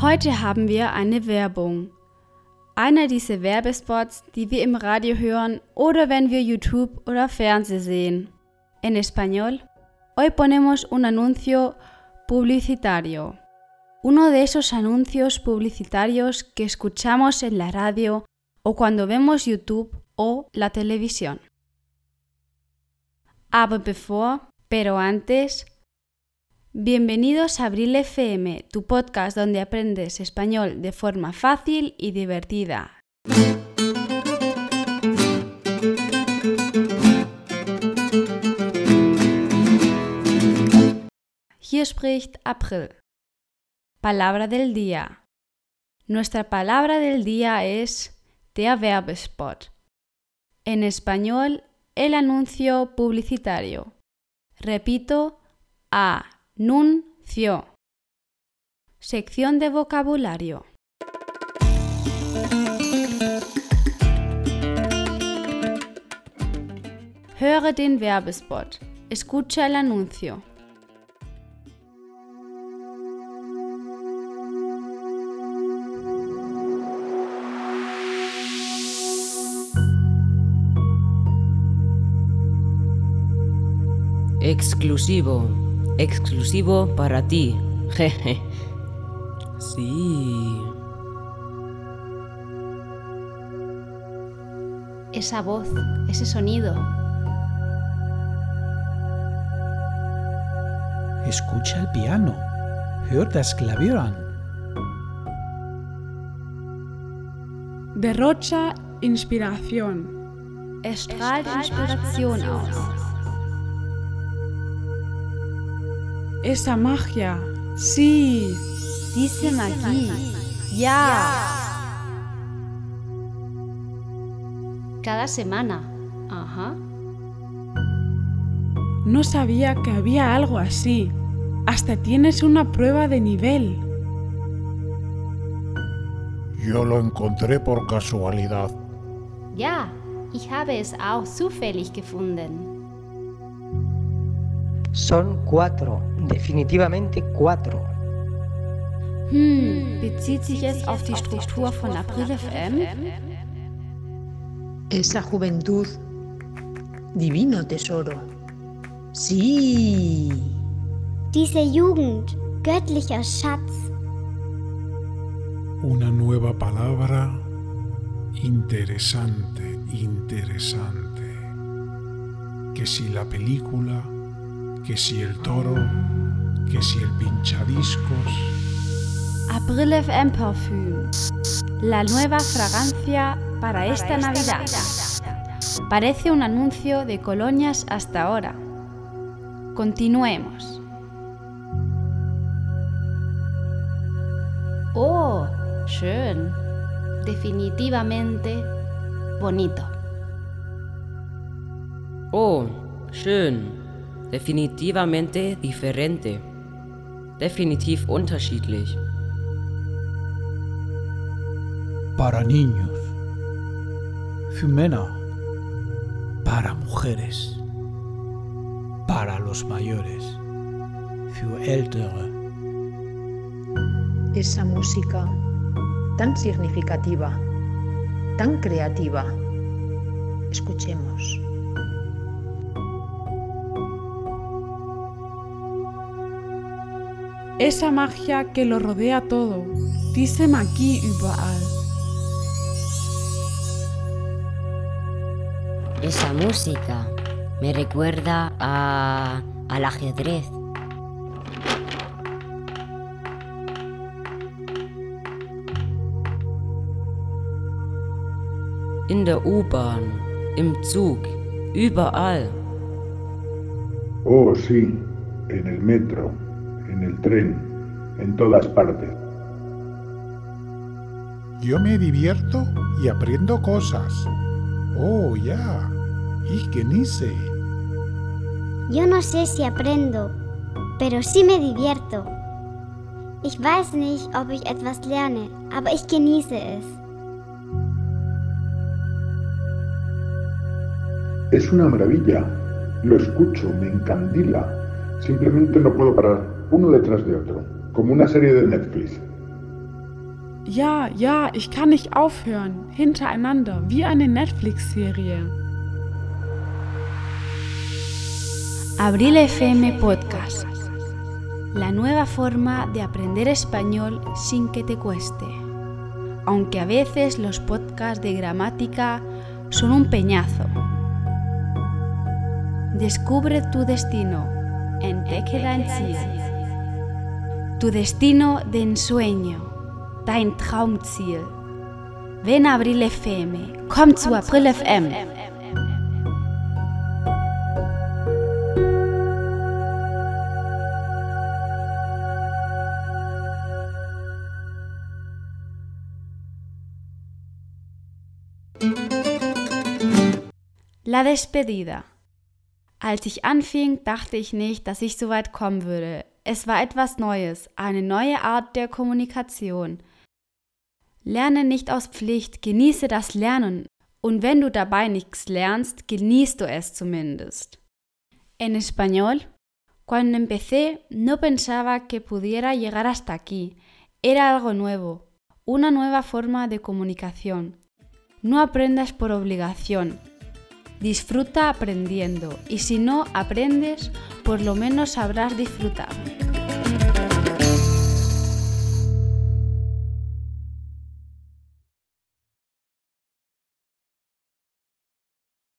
Heute haben wir eine Werbung. Einer dieser Werbespots, die wir im Radio hören oder wenn wir YouTube oder Fernsehen sehen. En español, hoy ponemos un anuncio publicitario. Uno de esos anuncios publicitarios que escuchamos en la radio o cuando vemos YouTube o la televisión. Aber bevor, pero antes, bienvenidos a Abril FM, tu podcast donde aprendes español de forma fácil y divertida. Hier spricht April. Palabra del día. Nuestra palabra del día es der Werbespot. En español, el anuncio publicitario. Repito, anuncio. Sección de vocabulario. Höre den Werbespot. Escucha el anuncio. Exclusivo. Exclusivo para ti. Jeje. Sí. Esa voz, ese sonido. Escucha el piano. Hör das Klavier an. Derrocha Inspiración. Es strahlt Inspiration aus. Esa magia. Sí. Diese Magie. Ja. Cada semana. Ajá. No sabía que había algo así. Hasta tienes una prueba de nivel. Yo lo encontré por casualidad. Ja, ich habe es auch zufällig gefunden. Son cuatro, definitivamente cuatro. Hm, bezieht sich es auf die Struktur von April FM? Esa juventud, divino tesoro. Sí. Diese Jugend, göttlicher Schatz. Una nueva palabra interesante, interesante. Que si la película, que si el toro, que si el pinchadiscos. April FM. La nueva fragancia para esta Navidad. Parece un anuncio de colonias hasta ahora. Continuemos. Oh, schön. Definitivamente bonito. Oh, schön. Definitivamente diferente. Definitiv unterschiedlich. Para niños. Für Männer. Para mujeres. Para los mayores. Für Ältere. Esa música tan significativa, tan creativa. Escuchemos. Esa magia que lo rodea todo. Diese Magie überall. Esa música me recuerda a, al ajedrez. In der U-Bahn, im Zug, überall. Oh, sí, en el metro, en el tren, en todas partes. Yo me divierto y aprendo cosas. Oh, ja. Ich genieße. Yo no sé si aprendo, pero sí me divierto. Ich weiß nicht, ob ich etwas lerne, aber ich genieße es. Es una maravilla. Lo escucho, me encandila. Simplemente no puedo parar uno detrás de otro, como una serie de Netflix. Ja, ja, ich kann nicht aufhören. Hintereinander, wie eine Netflix-Serie. Abril FM Podcast. La nueva forma de aprender español sin que te cueste. Aunque a veces los podcasts de gramática son un peñazo. Descubre tu destino en Ziel. Tu destino de ensueño, dein Traumziel. Ven Abril FM, komm zu April FM. La despedida. Als ich anfing, dachte ich nicht, dass ich so weit kommen würde. Es war etwas Neues, eine neue Art der Kommunikation. Lerne nicht aus Pflicht, genieße das Lernen. Und wenn du dabei nichts lernst, genießt du es zumindest. En español, cuando empecé no pensaba que pudiera llegar hasta aquí. Era algo nuevo, una nueva forma de comunicación. No aprendas por obligación, Disfruta aprendiendo y si no aprendes, por lo menos sabrás disfrutar.